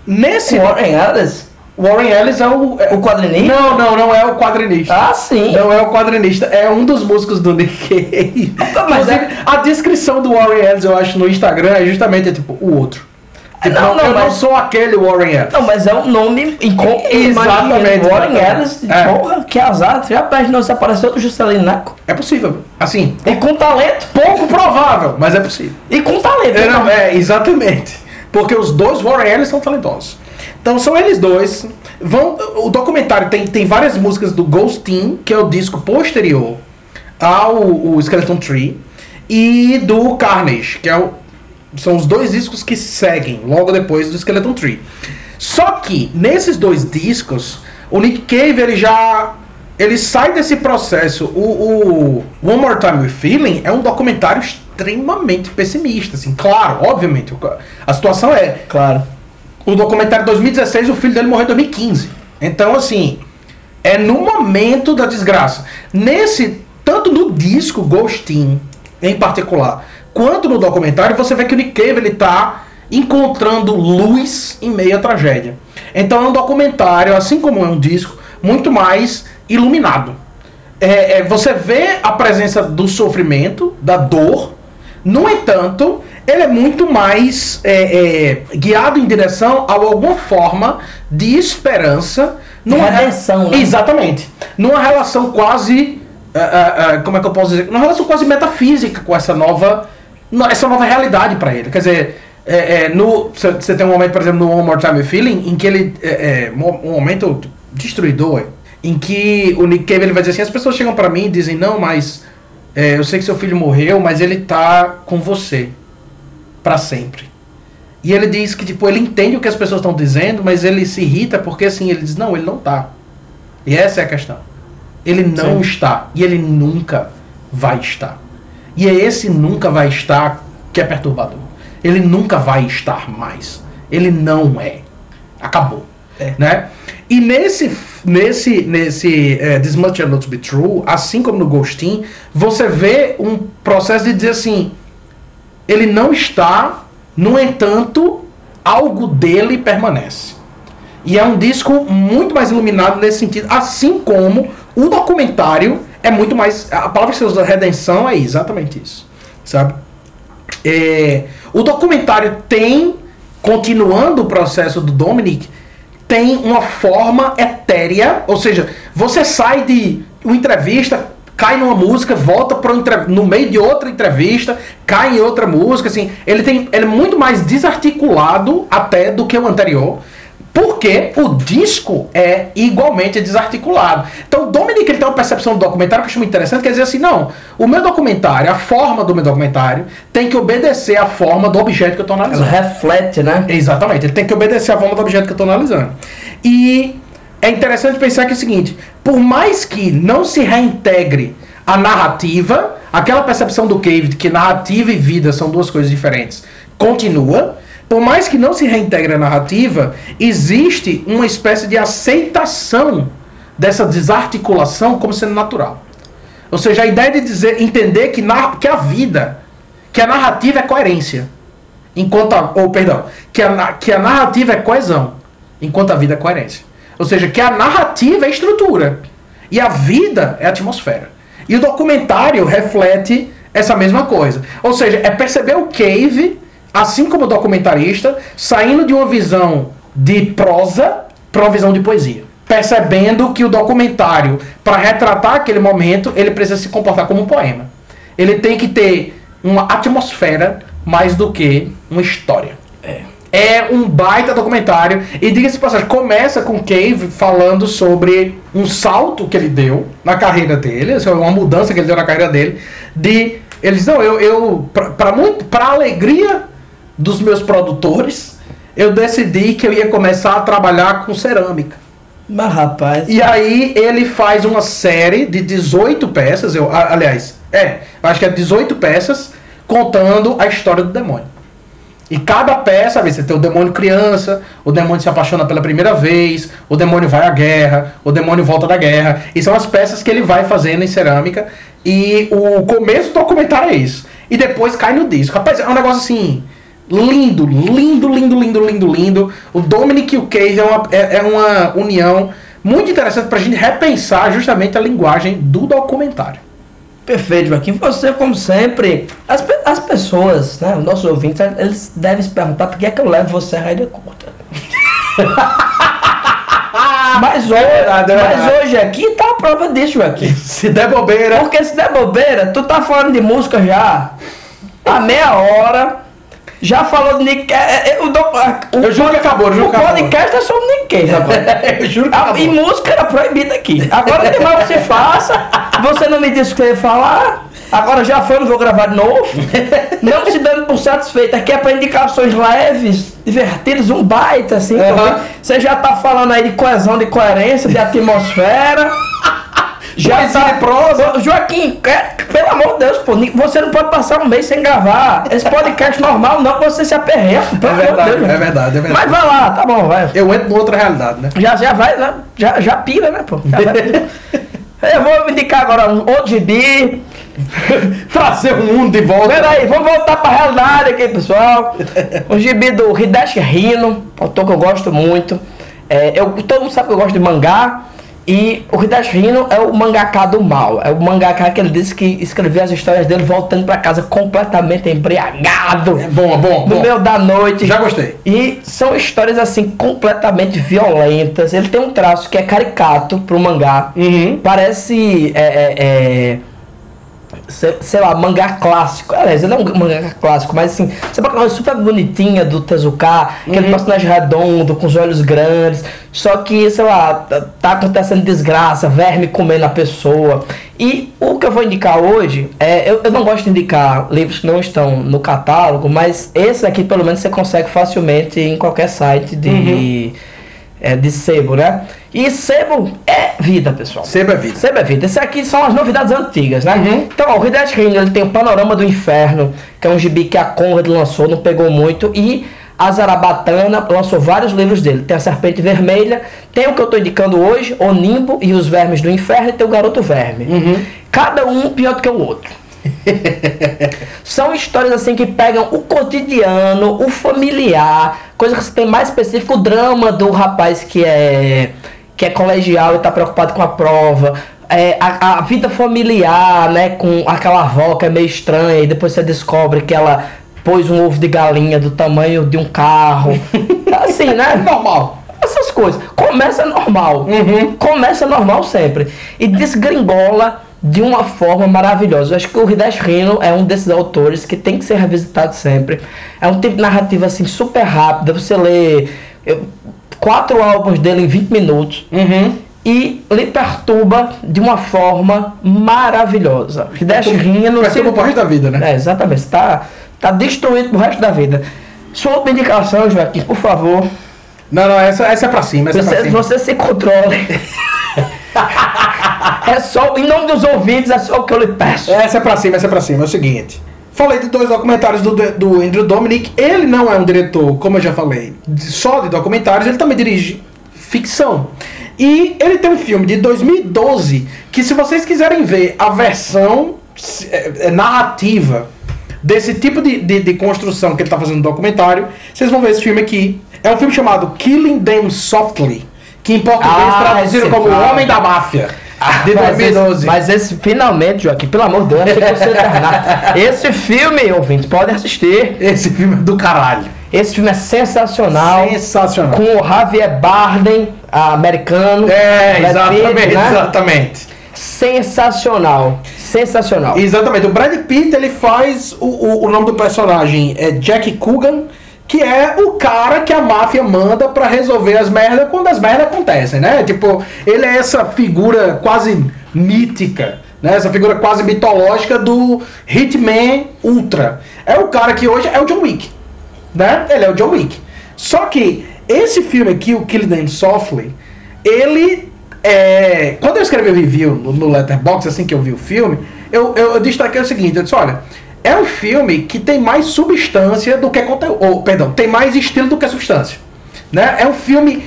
Nesse. Warren Ellis. Warren Ellis é o. é- O quadrinista? Não, não, não é o quadrinista. Ah, sim. Não é o quadrinista, é um dos músicos do Nick Cave. Mas é- a descrição do Warren Ellis, eu acho, no Instagram é justamente tipo o outro. Tipo, Não, não, eu não mas- sou aquele Warren Ellis. Não, mas é um nome incom... Exatamente, Warren. Ellis, É. porra, que azar. Já imaginou se apareceu do Juscelino Neco? É possível. Assim, E com talento. pouco provável, mas é possível. E com talento. É, não, é, exatamente. Porque os dois Warren Ellis são talentosos. Então são eles dois. Vão, o documentário tem, tem várias músicas do Ghost Team, que é o disco posterior ao o Skeleton Tree, e do Carnage, que é o, são os dois discos que seguem logo depois do Skeleton Tree. Só que nesses dois discos, o Nick Cave ele já ele sai desse processo. O, o One More Time with Feeling é um documentário extremamente pessimista, assim. Claro, obviamente, a situação é Claro. o documentário de 2016, o filho dele morreu em 2015. Então, assim, é no momento da desgraça. Nesse, tanto no disco Ghostin, em particular, quanto no documentário, você vê que o Nick Cave, ele tá encontrando luz em meio à tragédia. Então é um documentário, assim como é um disco, muito mais iluminado. É, é, você vê a presença do sofrimento, da dor, no entanto, ele é muito mais é, é, guiado em direção a alguma forma de esperança. numa re- Redenção, né? Exatamente. Numa relação quase. ah, ah, ah, como é que eu posso dizer? Numa relação quase metafísica com essa nova. Essa nova realidade para ele. Quer dizer, é, é, no, você tem um momento, por exemplo, no One More Time Feeling, em que ele. É, é, um momento destruidor, em que o Nick Cave ele vai dizer assim: as pessoas chegam para mim e dizem, não, mas. é, eu sei que seu filho morreu, mas ele tá com você. para sempre. E ele diz que, tipo, ele entende o que as pessoas estão dizendo, mas ele se irrita porque, assim, ele diz, não, ele não tá. E essa é a questão. Ele não Sim. está. E ele nunca vai estar. E é esse nunca vai estar que é perturbador. Ele nunca vai estar mais. Ele não é. Acabou. É. Né? E nesse, nesse, nesse é, This Much Know To Be True, assim como no Ghostin, você vê um processo de dizer assim, ele não está, no entanto, algo dele permanece. E é um disco muito mais iluminado nesse sentido, assim como o documentário é muito mais. A palavra que você usa, redenção, é exatamente isso. Sabe? É, o documentário tem, continuando o processo do Dominic, tem uma forma etérea, ou seja, você sai de uma entrevista, cai numa música, volta pro no meio de outra entrevista, cai em outra música, assim, ele tem ele é muito mais desarticulado até do que o anterior. Porque o disco é igualmente desarticulado. Então, o Dominic ele tem uma percepção do documentário que eu acho muito interessante, quer dizer assim, não, o meu documentário, a forma do meu documentário, tem que obedecer à forma do objeto que eu estou Ela analisando. reflete, né? Exatamente, ele tem que obedecer à forma do objeto que eu estou analisando. E é interessante pensar que é o seguinte: por mais que não se reintegre a narrativa, aquela percepção do Cave de que narrativa e vida são duas coisas diferentes, continua. Por mais que não se reintegre a narrativa, existe uma espécie de aceitação dessa desarticulação como sendo natural. Ou seja, a ideia de dizer, entender que, na, que a vida, que a narrativa é coerência. Enquanto a, ou perdão, que a, que a narrativa é coesão, enquanto a vida é coerência. Ou seja, que a narrativa é estrutura e a vida é atmosfera. E o documentário reflete essa mesma coisa. Ou seja, é perceber o Cave, assim como o documentarista, saindo de uma visão de prosa para uma visão de poesia. Percebendo que o documentário, para retratar aquele momento, ele precisa se comportar como um poema. Ele tem que ter uma atmosfera mais do que uma história. É um baita documentário. E diga-se passagem, começa com Cave falando sobre um salto que ele deu na carreira dele, uma mudança que ele deu na carreira dele. De. Ele diz, não, eu, eu pra muito, pra alegria dos meus produtores, eu decidi que eu ia começar a trabalhar com cerâmica. Mas rapaz. E aí ele faz uma série de 18 peças, eu, aliás, é, acho que é 18 peças contando a história do demônio. E cada peça, você tem o demônio criança, o demônio se apaixona pela primeira vez, o demônio vai à guerra, o demônio volta da guerra. E são as peças que ele vai fazendo em cerâmica. E o começo do documentário é isso. E depois cai no disco. Rapaz, é um negócio assim. Lindo, lindo, lindo, lindo, lindo, lindo. O Dominic e o Cave é uma, é, é uma união muito interessante pra gente repensar justamente a linguagem do documentário. Perfeito, Joaquim. Você, como sempre, as, as pessoas, né, os nossos ouvintes, eles devem se perguntar por que é que eu levo você a raia curta. mas, hoje, verdade, é mas hoje aqui tá a prova disso, Joaquim. Se der bobeira. Porque se der bobeira, tu tá falando de música já há meia hora. Já falou de Nick é, é, o, do- a- o Eu juro que acabou, eu juro O que acabou. podcast é sobre Nick Cave agora. Eu juro que Ah, acabou. E música era proibida aqui. Agora tem mais você faça. Você não me disse o que eu ia falar. Agora já foi, não vou gravar de novo. Não se dando por satisfeito. Aqui é para indicações leves, divertidas, um baita, assim. Também. Você já tá falando aí de coesão, de coerência, de atmosfera. Já Poesia tá e prosa. Joaquim, é, pelo amor de Deus, pô, você não pode passar um mês sem gravar. Esse podcast normal não, você se aperreia. Pelo É amor de verdade, Deus, é verdade, é verdade. Mas vai lá, tá bom, vai. Eu entro em outra realidade, né? Já, já vai, né? já, já pira, né, pô? Eu vou indicar agora um outro gibi. Trazer o mundo de volta. Peraí, vamos voltar pra realidade aqui, pessoal. O gibi do Hideshi Hino, autor que eu gosto muito. É, eu, todo mundo sabe que eu gosto de mangá. E o Hideshi Hino é o mangaká do mal. É o mangaká que ele disse que escrevia as histórias dele voltando pra casa completamente embriagado. É bom, é bom, No bom. meio da noite. Já gostei. E são histórias assim completamente violentas. Ele tem um traço que é caricato pro mangá. Uhum. Parece. É, é, é, sei, sei lá, mangá clássico. Aliás, ele é um mangá clássico, mas assim, sabe aquela coisa super bonitinha do Tezuka, aquele personagem redondo, com os olhos grandes. Só que, sei lá, tá, tá acontecendo desgraça, verme comendo a pessoa. E o que eu vou indicar hoje é. Eu, eu não gosto de indicar livros que não estão no catálogo, mas esse aqui pelo menos você consegue facilmente em qualquer site de. é, de sebo, né? E sebo é vida, pessoal. Sebo é vida. Sebo é vida. Esse aqui são as novidades antigas, né? Uhum. Então, ó, o Hideshi Hino, ele tem o Panorama do Inferno, que é um gibi que a Conrad lançou, não pegou muito, e a Zarabatana lançou vários livros dele. Tem a Serpente Vermelha, tem o que eu tô indicando hoje, o Nimbo e os Vermes do Inferno, e tem o Garoto Verme. Uhum. Cada um pior do que o outro. São histórias assim que pegam o cotidiano, o familiar, coisa que você tem mais específico, o drama do rapaz que é que é colegial e tá preocupado com a prova. É, a, a vida familiar, né, com aquela avó que é meio estranha e depois você descobre que ela pôs um ovo de galinha do tamanho de um carro. Assim, né? Normal. Essas coisas. Começa normal. Começa normal sempre. E desgringola de uma forma maravilhosa. Eu acho que o Hideshi Hino é um desses autores que tem que ser revisitado sempre. É um tipo de narrativa assim super rápida. Você lê eu- quatro álbuns dele em 20 minutos Uhum. e lhe perturba de uma forma maravilhosa. Hideshi Hino... se- Perturba pro resto da vida, né? é, exatamente. Você tá, destruído pro resto da vida. Sua outra indicação, Joaquim, por favor. Não, não, essa, essa é pra cima, essa é pra Você, cima. você se controle. é só, em nome dos ouvintes, é só o que eu lhe peço. Essa é pra cima, essa é pra cima. É o seguinte. Falei de dois documentários do, do Andrew Dominic. Ele não é um diretor, como eu já falei, só de documentários, ele também dirige ficção. E ele tem um filme de 2012 que, se vocês quiserem ver a versão é, é, narrativa desse tipo de, de, de construção que ele está fazendo no documentário, vocês vão ver esse filme aqui. É um filme chamado Killing Them Softly, que em português Ah, traduziram esse como O. Homem da Máfia, de Mas 2012. esse, mas esse, finalmente, Joaquim, pelo amor de Deus, achei que você terminar. Esse filme, ouvintes, podem assistir. Esse filme é do caralho. Esse filme é sensacional. Sensacional. Com o Javier Bardem, americano. É, Brad exatamente, Pitt, né? exatamente. Sensacional. Sensacional. Exatamente. O Brad Pitt, ele faz o, o, o nome do personagem é Jack Coogan, que é o cara que a máfia manda pra resolver as merdas quando as merdas acontecem, né? Tipo, ele é essa figura quase mítica, né? Essa figura quase mitológica do Hitman Ultra. É o cara que hoje é o John Wick, né? Ele é o John Wick. Só que esse filme aqui, o Kill Them Softly, ele é, quando eu escrevi o review no, no Letterboxd, assim que eu vi o filme, eu, eu, eu destaquei o seguinte, eu disse, olha, é um filme que tem mais substância do que conteúdo, ou, perdão, tem mais estilo do que substância, né? É um filme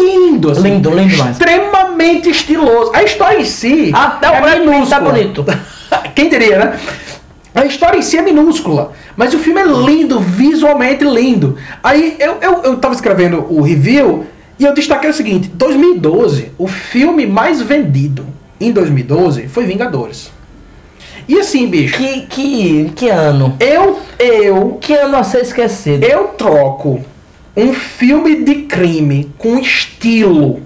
lindo, assim, Lindo, lindo extremamente estiloso. A história em si Até o é Brad Pitt tá minúscula. bonito. Quem diria, né? A história em si é minúscula, mas o filme é lindo, visualmente lindo. Aí eu, eu, eu tava escrevendo o review e eu destaquei o seguinte: 2012, o filme mais vendido em 2012 foi Vingadores. E assim, bicho, Que, que, que ano? eu, eu, Que ano a ser esquecido? eu troco um filme de crime com estilo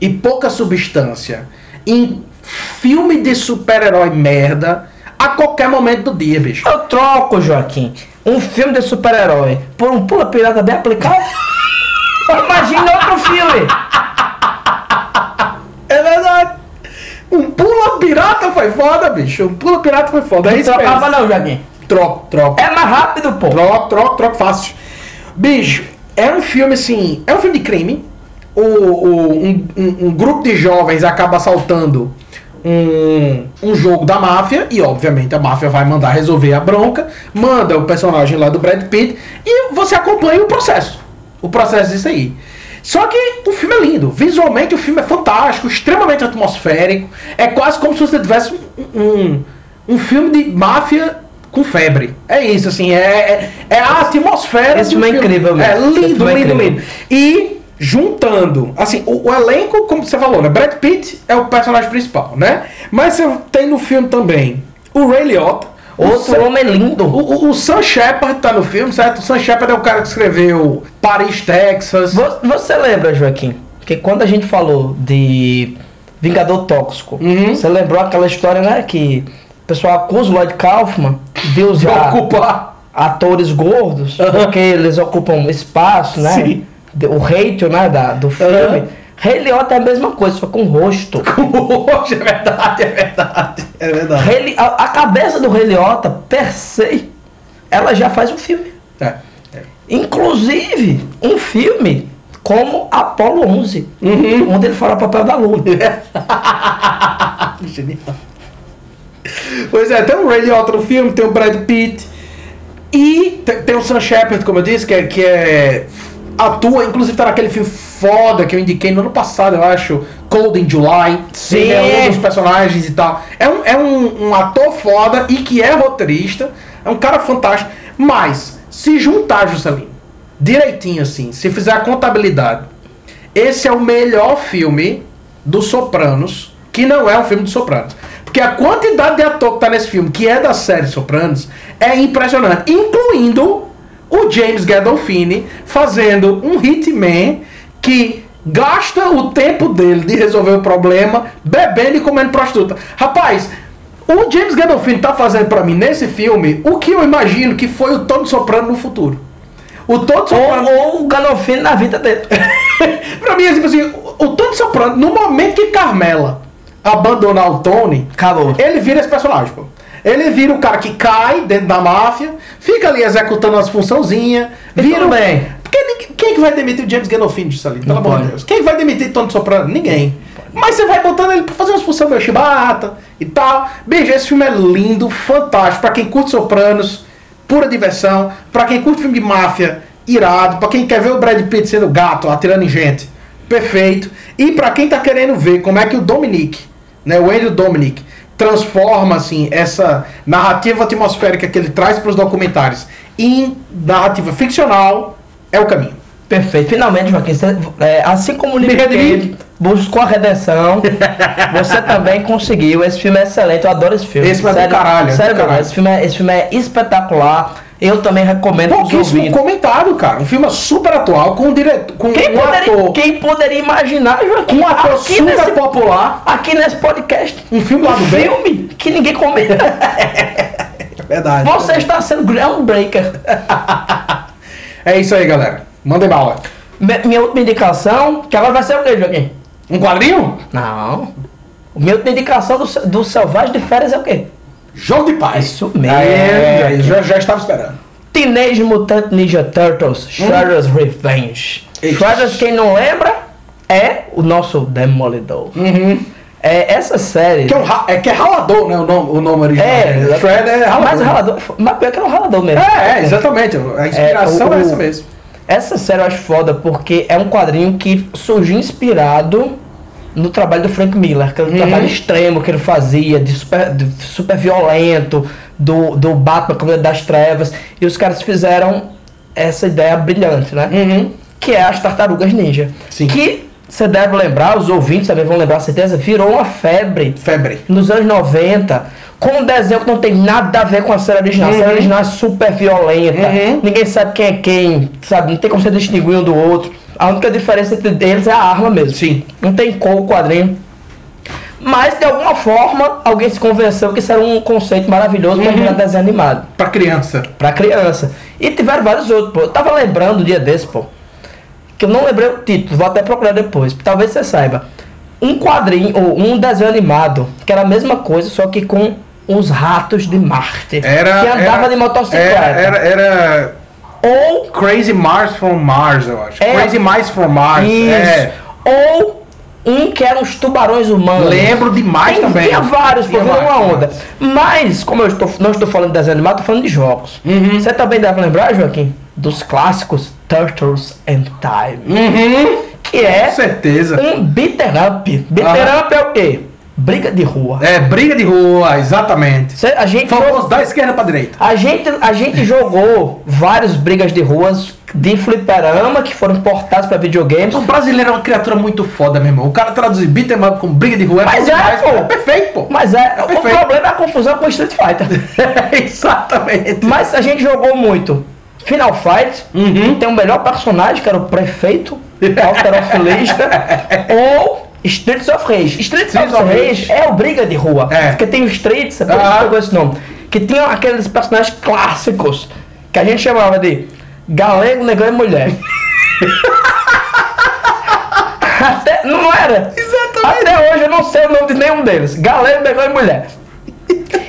e pouca substância em filme de super-herói merda a qualquer momento do dia, bicho. Eu troco, Joaquim, um filme de super-herói por um pula pirata bem aplicado. Imagina outro filme. É verdade. Um pula pirata foi foda, bicho. Um pula pirata foi foda. É Não isso trocava não, Joaquim. Troco, troco. É mais rápido, pô. Troco, troco, troco fácil. Bicho, é um filme assim. É um filme de crime. O, o- um, um- um grupo de jovens acaba assaltando um, um jogo da máfia. E obviamente a máfia vai mandar resolver a bronca. Manda o personagem lá do Brad Pitt. E você acompanha o processo. O processo disso aí. Só que o filme é lindo. Visualmente o filme é fantástico, extremamente atmosférico. É quase como se você tivesse um, um, um filme de máfia com febre. É isso, assim, é, é, é a atmosfera Esse filme é incrível mesmo. É lindo, é lindo, incrível. lindo. E juntando, assim, o, o elenco, como você falou, né? Brad Pitt é o personagem principal, né? Mas você tem no filme também o Ray Liotta. O Outro Sam- homem lindo. o, o, o Sam Shepard tá no filme, certo? O Sam Shepard é o cara que escreveu Paris, Texas. Vo- Você lembra, Joaquim, que quando a gente falou de Vingador Tóxico, Uhum. você lembrou aquela história, né? Que o pessoal acusa o Lloyd Kaufman de De usar ocupar. atores gordos, Aham. porque eles ocupam espaço, né? Sim. O ratio, né, da, do filme. Aham. Rei Liotta é a mesma coisa, só com rosto. Hoje é verdade, é verdade. É verdade. Rei a, a cabeça do Rei Liotta, per se, ela já faz um filme. É. é. Inclusive, um filme como Apolo 11, Uhum. onde ele fala o papel da lua. Genial. Pois é, tem o Ray Liotta no filme, tem o Brad Pitt. E tem, tem o Sam Shepard, como eu disse, que é, que é. Atua, inclusive tá naquele filme foda que eu indiquei no ano passado, eu acho. Cold in July. Sim. Ele é um dos personagens e tal. É um, é um, um ator foda e que é roteirista. É um cara fantástico. Mas, se juntar, Juscelino, direitinho assim, se fizer a contabilidade, esse é o melhor filme do Sopranos, que não é um filme de Sopranos. Porque a quantidade de ator que tá nesse filme, que é da série Sopranos, é impressionante. Incluindo o James Gandolfini fazendo um hitman que gasta o tempo dele de resolver o problema bebendo e comendo prostituta. Rapaz, o James Gandolfini tá fazendo pra mim nesse filme o que eu imagino que foi o Tony Soprano no futuro. O Tony Soprano... ou, ou o Ganolfini na vida dele. pra mim, é tipo assim, o, o Tony Soprano, no momento que Carmela abandonar o Tony, Acabou. ele vira esse personagem, pô. Ele vira o cara que cai dentro da máfia, fica ali executando as funçãozinhas, vira. bem. Porque quem é que vai demitir o James Gandolfini disso ali? Pelo amor de. Deus. Quem vai demitir Tony Soprano? Ninguém. Mas você vai botando ele pra fazer umas funções meio chibata e tal. Beijo, esse filme é lindo, fantástico. Pra quem curte Sopranos, pura diversão. Pra quem curte filme de máfia, irado. Pra quem quer ver o Brad Pitt sendo gato, atirando em gente, perfeito. E pra quem tá querendo ver como é que o Dominic, né, o Andrew Dominic, transforma assim essa narrativa atmosférica que ele traz pros documentários em narrativa ficcional, é o caminho. Perfeito. Finalmente, Joaquim, você, é, assim como o. Cage buscou a redenção, você também conseguiu. Esse filme é excelente, eu adoro esse filme. Esse filme é do caralho, é do Sério, caralho. Esse, filme é, esse filme é espetacular. Eu também recomendo Pouquíssimo comentado, cara. Um filme super atual, com um diretor, com Quem um poderia, ator, quem poderia imaginar, Joaquim, um ator aqui, super nesse, popular, aqui nesse podcast, um filme lá um do bem. filme que ninguém comenta. Verdade. Você está sendo groundbreaker. É isso aí, galera. Mandem bala. Minha última indicação, que agora vai ser o quê, Joaquim? Um quadrinho? Não. Minha última indicação do, do Selvagem de Férias é o quê? Jogo de paz. Isso mesmo, É, já, já estava esperando. Teenage Mutant Ninja Turtles Shredder's Revenge. Ixi. Shredder's, quem não lembra, é o nosso Demolidor. Uhum. É, essa série... Que é, um, é que é ralador, né? O nome, o nome original. É, Shredder é ralador. Mas o ralador, mas pior que é um ralador mesmo. É, é, exatamente. A inspiração é, o- essa mesmo. Essa série eu acho foda porque é um quadrinho que surgiu inspirado no trabalho do Frank Miller, aquele Uhum. trabalho extremo que ele fazia, de super, de super violento, do, do Batman, Cavaleiro das Trevas. E os caras fizeram essa ideia brilhante, né? Uhum. Que é as Tartarugas Ninja. Sim. Que você deve lembrar, os ouvintes também vão lembrar, certeza, virou uma febre Febre. nos anos 90, com um desenho que não tem nada a ver com a série original. A série Uhum. original é super violenta, Uhum. ninguém sabe quem é quem, sabe? Não tem como você distinguir um do outro. A única diferença entre eles é a arma mesmo. Sim. Não tem cor o quadrinho. Mas, de alguma forma, alguém se convenceu que isso era um conceito maravilhoso para Uhum. virar desenho animado. Pra criança. Pra criança. E tiveram vários outros, pô. Eu tava lembrando um dia desse, pô. Que eu não lembrei o título, vou até procurar depois. Talvez você saiba. Um quadrinho, ou um desenho animado, que era a mesma coisa, só que com uns ratos de Marte. Era. que andava era, de motocicleta. Era, era, era Ou. Crazy Mars from Mars, eu acho. É. Crazy Mice from Mars. Isso. É. Ou um que eram os tubarões humanos. Lembro demais Tem- também. Tinha vários, virou uma onda. Mas, como eu estou, não estou falando de desenho animado, estou falando de jogos. Uhum. Você também deve lembrar, Joaquim, dos clássicos Turtles and Time. Uhum. Que Com é certeza. um beaten up. Beaten Aham. up é o quê? Briga de rua. É, briga de rua, exatamente. Cê- a, gente Famoso jogou, da esquerda pra direita. a, gente, a gente jogou várias brigas de ruas de fliperama que foram importados para videogames. O brasileiro é uma criatura muito foda, meu irmão. O cara traduzir beat'em up com briga de rua é Mas é, demais, pô. É perfeito, pô. Mas é, o perfeito. problema é a confusão com Street Fighter. Exatamente. Mas a gente jogou muito Final Fight, Uhum. tem o melhor personagem, que era o prefeito, alterofilista, ou Streets of Rage. Streets Streets of Rage é o briga de rua. É. Porque tem o Streets, é por isso Ah. que pegou esse nome. Que tinham aqueles personagens clássicos, que a gente chamava de galego, negão e mulher. Até, não era? Exatamente. Até hoje eu não sei o nome de nenhum deles. Galego, negão e mulher.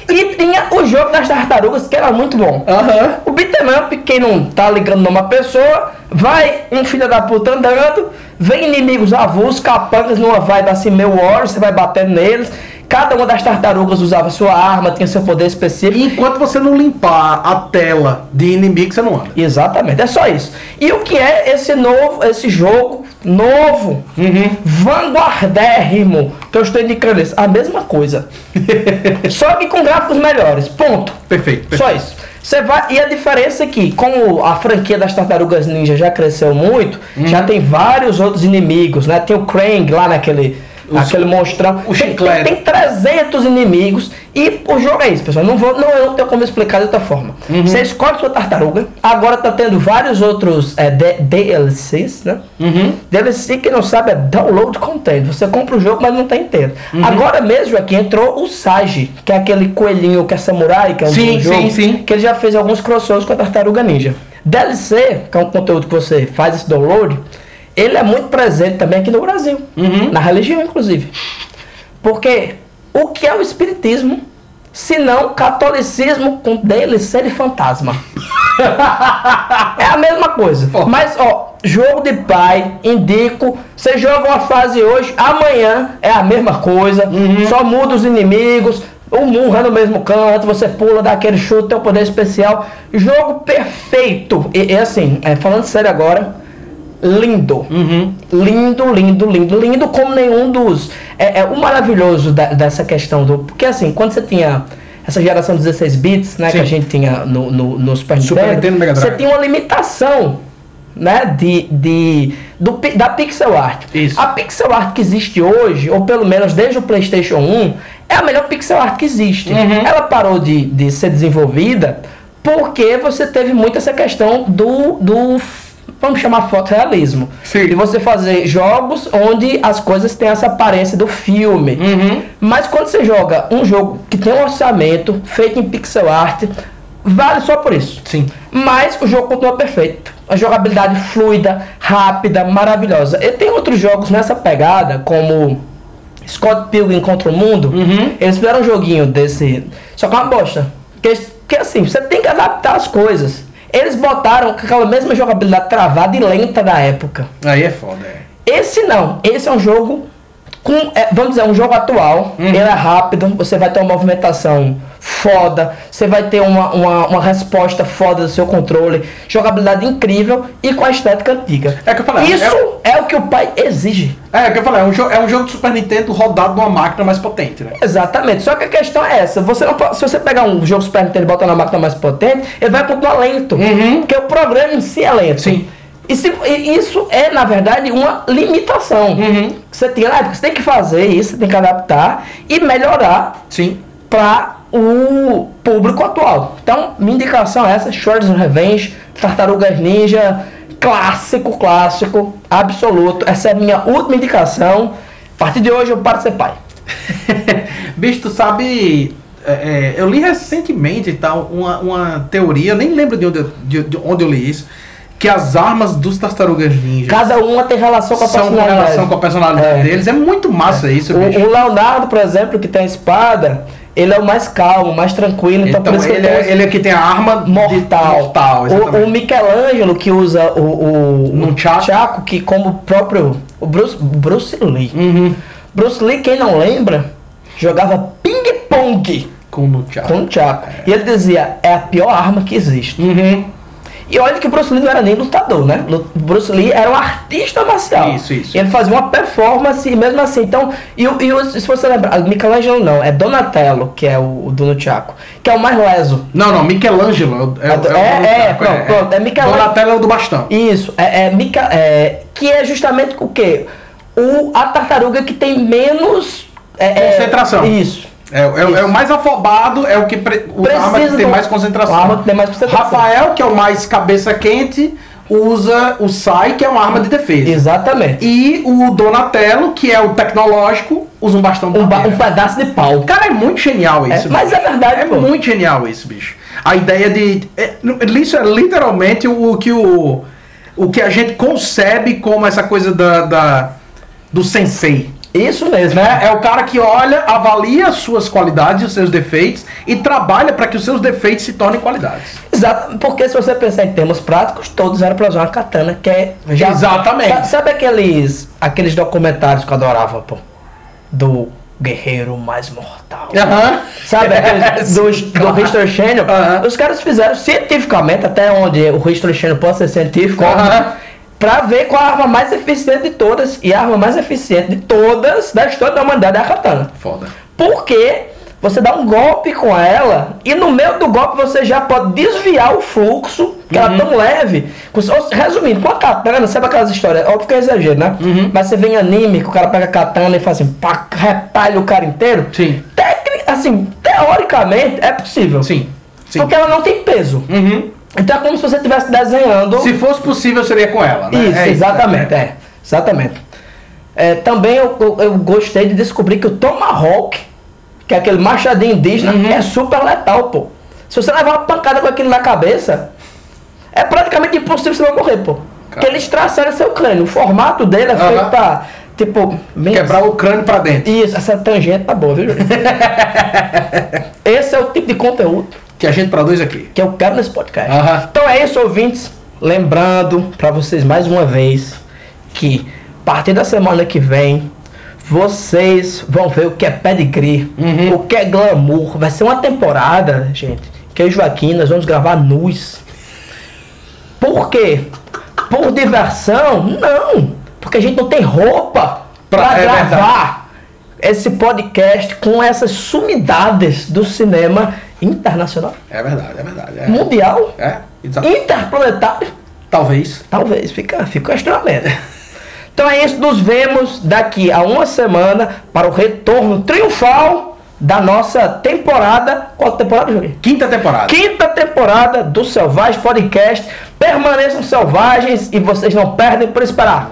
E tinha o jogo das tartarugas, que era muito bom. Aham. O beat'em up, quem não tá ligando numa pessoa, vai um filho da puta andando, vem inimigos avulsos, capangas numa vibe assim meio war, você vai batendo neles. Cada uma das tartarugas usava sua arma, tinha seu poder específico. E enquanto você não limpar a tela de inimigo, você não anda. Exatamente, é só isso. E o que é esse novo, esse jogo novo, Uhum. vanguardérrimo, que eu estou indicando isso? A mesma coisa. só que com gráficos melhores. Ponto. Perfeito. perfeito. Só isso. Você vai e a diferença é que, como a franquia das Tartarugas Ninja já cresceu muito, Uhum. já tem vários outros inimigos, né? Tem o Krang lá naquele Os- aquele monstrão. o tem, tem, tem 300 inimigos e o jogo é isso, pessoal. Não vou, não, eu não tenho como explicar de outra forma. Uhum. Você escolhe sua tartaruga. Agora tá tendo vários outros é, DLCs, né? Uhum. DLC, que não sabe, é download content. Você compra o jogo, mas não tá inteiro. Uhum. Agora mesmo aqui entrou o Sage, que é aquele coelhinho que é samurai, que é um Sim, jogo, sim, sim. que ele já fez alguns crossovers com a Tartaruga Ninja. DLC, que é um conteúdo que você faz esse download, ele é muito presente também aqui no Brasil. Uhum. Na religião, inclusive. Porque o que é o espiritismo, se não catolicismo com DLC de fantasma? é a mesma coisa. Pô. Mas, ó, jogo de pai, indico. Você joga uma fase hoje, amanhã é a mesma coisa. Só muda os inimigos. O murro é no mesmo canto, você pula, dá aquele chute, tem um poder especial. Jogo perfeito. E, e assim, é, falando sério agora, lindo. Uhum. Lindo, lindo, lindo, lindo como nenhum dos. É, é o maravilhoso da- dessa questão do. Porque assim, quando você tinha essa geração 16 bits, né, que Sim. a gente tinha no, no, no Super, Super Nintendo, Mega você tinha uma limitação. Né, de, de, do, da pixel art. Isso. A pixel art que existe hoje, ou pelo menos desde o PlayStation 1, é a melhor pixel art que existe. Uhum. Ela parou de, de ser desenvolvida porque você teve muito essa questão do, do vamos chamar fotorrealismo. Sim. E você fazer jogos onde as coisas têm essa aparência do filme. Uhum. Mas quando você joga um jogo que tem um orçamento feito em pixel art, vale só por isso. Sim. Mas o jogo continua perfeito. A jogabilidade fluida, rápida, maravilhosa. E tem outros jogos nessa pegada, como Scott Pilgrim contra o Mundo. Uhum. Eles fizeram um joguinho desse. Só que é uma bosta. Porque, porque assim, você tem que adaptar as coisas. Eles botaram aquela mesma jogabilidade travada e lenta da época. Aí é foda, é. Esse não. Esse é um jogo com, é, vamos dizer, um jogo atual. Uhum. Ele é rápido, você vai ter uma movimentação foda, você vai ter uma, uma, uma resposta foda do seu controle, jogabilidade incrível e com a estética antiga. É que eu falei, Isso é, o que o pai exige. É, é o que eu falei, é um, jogo, é um jogo de Super Nintendo rodado numa máquina mais potente, né? Exatamente. Só que a questão é essa. Você não pode- se você pegar um jogo Super Nintendo e botar na máquina mais potente, ele vai continuar lento. Uhum. Porque o programa em si é lento. Sim. E, se- isso é, na verdade, uma limitação. Uhum. Você, tem, ah, você tem que fazer isso, você tem que adaptar e melhorar Sim. para o público atual. Então, minha indicação é essa, Shorts Revenge, Tartarugas Ninja, clássico, clássico, absoluto. Essa é a minha última indicação. A partir de hoje eu paro de ser pai. Bicho, tu sabe. é, é, eu li recentemente tal uma, uma teoria, nem lembro de onde, eu- de, de onde eu li isso, que as armas dos tartarugas ninja Cada uma tem relação com a são personalidade. relação com a personalidade É. deles. É muito massa isso, bicho. O, o Leonardo, por exemplo, que tem a espada, ele é o mais calmo, mais tranquilo. Então, Então, ele, tem é, ele é que tem a arma mortal. mortal o, o. Michelangelo que usa o, o. Chaco, que como o próprio o Bruce, Bruce Lee. Uhum. Bruce Lee, quem não lembra, jogava ping-pong Com o Nunchaku. com o Chaco. E ele dizia, é a pior arma que existe. Uhum. E olha que o Bruce Lee não era nem lutador, né? Lu- Bruce Lee era um artista marcial. Isso, isso. Ele fazia uma performance e mesmo assim. Então, e, o- e o- se você lembrar, Michelangelo não, é Donatello, que é o, o do Nunchaku, que é o mais leso. Não, não, Michelangelo. É, É, é, pronto, pronto, é Michelangelo. Donatello é o do bastão. Isso, é, é, Mica- é, que é justamente o quê? O, a tartaruga que tem menos é, é, Concentração. isso. É, é, é o mais afobado, é o que pre, o arma que tem do- mais concentração. arma que tem mais concentração. Rafael, que é o mais cabeça quente, usa o Sai, que é uma arma de defesa. Exatamente. E o Donatello, que é o tecnológico, usa um bastão de Um, ba- um pedaço de pau. Cara, é muito genial isso. É, mas é verdade, É pô. muito genial isso, bicho. A ideia de. é, isso é literalmente o que o. O que a gente concebe como essa coisa da. da- do sensei. Isso mesmo. Né? É o cara que olha, avalia as suas qualidades e os seus defeitos e trabalha para que os seus defeitos se tornem qualidades. Exato, porque se você pensar em termos práticos, todos eram pra usar uma katana, que é. Exatamente. Sabe, aqueles, aqueles documentários que eu adorava, pô? Do guerreiro mais mortal. Aham. Sabe, aqueles do, do History Channel? Os caras fizeram cientificamente, até onde o History Channel pode ser científico, Aham. Pra ver qual a arma mais eficiente de todas. E a arma mais eficiente de todas da história da humanidade é a katana. Foda. Porque você dá um golpe com ela e no meio do golpe você já pode desviar o fluxo, que ela é tão leve. Com- ou- Resumindo, com a katana, sabe aquelas histórias? Óbvio que é exagero, né? Mas você vem anime, que o cara pega a katana e faz assim, pá, retalha o cara inteiro. Sim. Assim, teoricamente é possível. Sim. Sim. Porque ela não tem peso. Uhum. Então é como se você estivesse desenhando. Se fosse possível, seria com ela, né? Isso, É exatamente, é. Exatamente. É, também eu, eu, eu gostei de descobrir que o Tomahawk, que é aquele machadinho indígena, Uhum. é super letal, pô. Se você levar uma pancada com aquilo na cabeça, é praticamente impossível você não morrer, pô. Porque ele estraçalha seu crânio. O formato dele é feito Aham. pra, tipo... Quebrar o crânio pra dentro. Isso, essa tangente tá boa, viu? Esse é o tipo de conteúdo Que a gente produz aqui. que eu quero nesse podcast. Aham. Então é isso, ouvintes. Lembrando para vocês mais uma vez que a partir da semana que vem vocês vão ver o que é pedigree, Uhum. o que é glamour. Vai ser uma temporada, gente, que eu e Joaquim nós vamos gravar nus. Por quê? Por diversão? Não. Porque a gente não tem roupa para é gravar esse podcast com essas sumidades do cinema internacional, É verdade, é verdade. É, mundial, é exato. interplanetário. Talvez. Talvez, fica, fica questionamento. Então é isso, nos vemos daqui a uma semana para o retorno triunfal da nossa temporada. Qual temporada, Júlio? Quinta temporada. Quinta temporada do Selvagem Podcast. Permaneçam selvagens e vocês não perdem por esperar.